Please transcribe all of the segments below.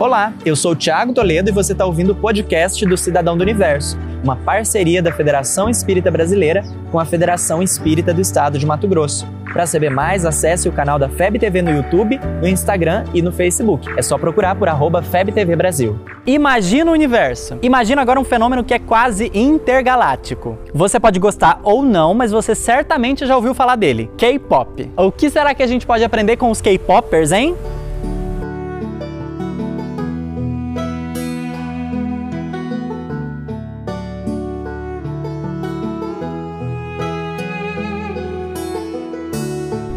Olá, eu sou o Thiago Toledo e você está ouvindo o podcast do Cidadão do Universo, uma parceria da Federação Espírita Brasileira com a Federação Espírita do Estado de Mato Grosso. Para saber mais, acesse o canal da FEB TV no YouTube, no Instagram e no Facebook. É só procurar por arroba FebTV Brasil. Imagina o universo. Imagina agora um fenômeno que é quase intergaláctico. Você pode gostar ou não, mas você certamente já ouviu falar dele: K-pop. O que será que a gente pode aprender com os K-popers, hein?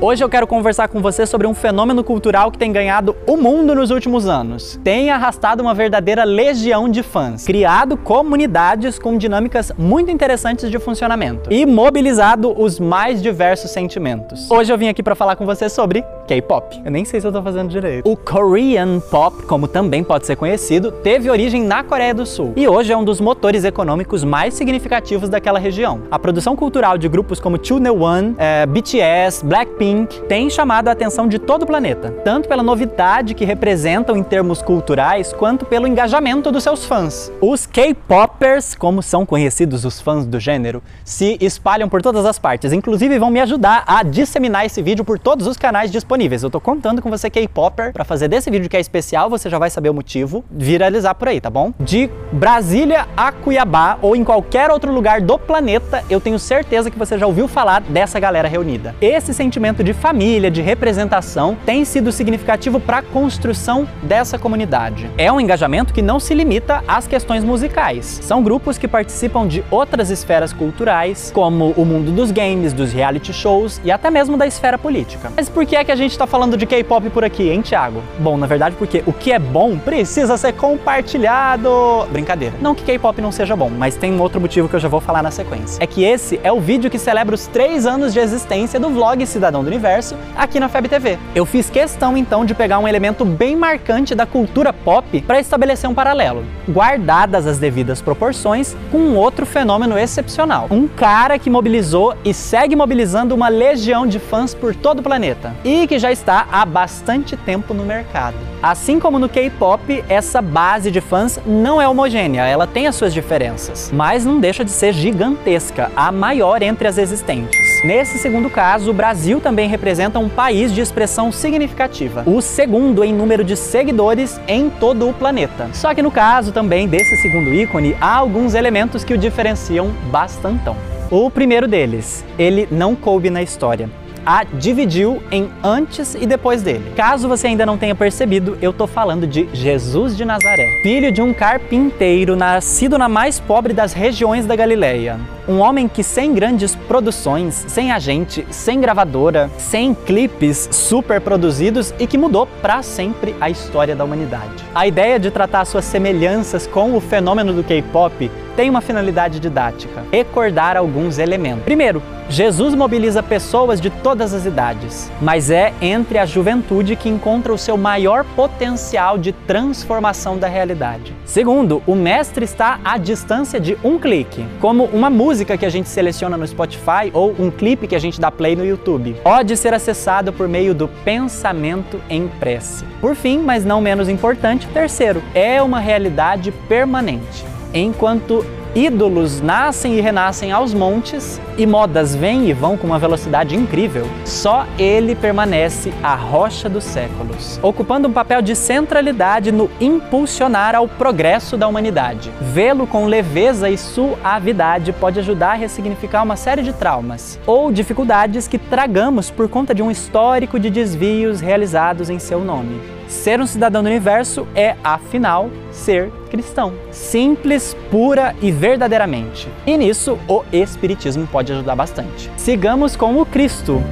Hoje eu quero conversar com você sobre um fenômeno cultural que tem ganhado o mundo nos últimos anos. Tem arrastado uma verdadeira legião de fãs, criado comunidades com dinâmicas muito interessantes de funcionamento e mobilizado os mais diversos sentimentos. Hoje eu vim aqui para falar com você sobre K-pop. Eu nem sei se eu tô fazendo direito. O Korean Pop, como também pode ser conhecido, teve origem na Coreia do Sul e hoje é um dos motores econômicos mais significativos daquela região. A produção cultural de grupos como 2NE1, é, BTS, Blackpink Pink tem chamado a atenção de todo o planeta, tanto pela novidade que representam em termos culturais, quanto pelo engajamento dos seus fãs. Os K-popers, como são conhecidos os fãs do gênero, se espalham por todas as partes, inclusive vão me ajudar a disseminar esse vídeo por todos os canais disponíveis. Eu tô contando com você K-popper para fazer desse vídeo que é especial, você já vai saber o motivo, viralizar por aí, tá bom? De Brasília a Cuiabá ou em qualquer outro lugar do planeta, eu tenho certeza que você já ouviu falar dessa galera reunida. Esse sentimento de família, de representação, tem sido significativo para a construção dessa comunidade. É um engajamento que não se limita às questões musicais. São grupos que participam de outras esferas culturais, como o mundo dos games, dos reality shows e até mesmo da esfera política. Mas por que é que a gente está falando de K-pop por aqui, hein, Thiago? Bom, na verdade, porque o que é bom precisa ser compartilhado. Brincadeira. Não que K-pop não seja bom, mas tem um outro motivo que eu já vou falar na sequência. É que esse é o vídeo que celebra os três anos de existência do vlog Cidadão do universo aqui na FEB TV. Eu fiz questão então de pegar um elemento bem marcante da cultura pop para estabelecer um paralelo, guardadas as devidas proporções, com um outro fenômeno excepcional. Um cara que mobilizou e segue mobilizando uma legião de fãs por todo o planeta e que já está há bastante tempo no mercado. Assim como no K-pop, essa base de fãs não é homogênea, ela tem as suas diferenças, mas não deixa de ser gigantesca, a maior entre as existentes. Nesse segundo caso, o Brasil também representa um país de expressão significativa, o segundo em número de seguidores em todo o planeta. Só que no caso também desse segundo ícone, há alguns elementos que o diferenciam bastantão. O primeiro deles, ele não coube na história a dividiu em antes e depois dele. Caso você ainda não tenha percebido, eu tô falando de Jesus de Nazaré, filho de um carpinteiro nascido na mais pobre das regiões da Galileia. Um homem que sem grandes produções, sem agente, sem gravadora, sem clipes super produzidos e que mudou para sempre a história da humanidade. A ideia de tratar suas semelhanças com o fenômeno do K-pop tem uma finalidade didática: recordar alguns elementos. Primeiro, Jesus mobiliza pessoas de todas as idades, mas é entre a juventude que encontra o seu maior potencial de transformação da realidade. Segundo, o mestre está à distância de um clique, como uma música que a gente seleciona no Spotify ou um clipe que a gente dá play no YouTube. Pode ser acessado por meio do pensamento em prece. Por fim, mas não menos importante, terceiro, é uma realidade permanente enquanto ídolos nascem e renascem aos montes e modas vêm e vão com uma velocidade incrível, só ele permanece a rocha dos séculos, ocupando um papel de centralidade no impulsionar ao progresso da humanidade. Vê-lo com leveza e suavidade pode ajudar a ressignificar uma série de traumas ou dificuldades que tragamos por conta de um histórico de desvios realizados em seu nome. Ser um cidadão do universo é, afinal, ser cristão. Simples, pura e verdadeiramente. E nisso o Espiritismo pode ajudar bastante. Sigamos com o Cristo.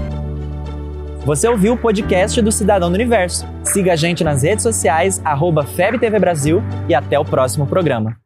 Você ouviu o podcast do Cidadão do Universo. Siga a gente nas redes sociais, arroba FebTV Brasil e até o próximo programa.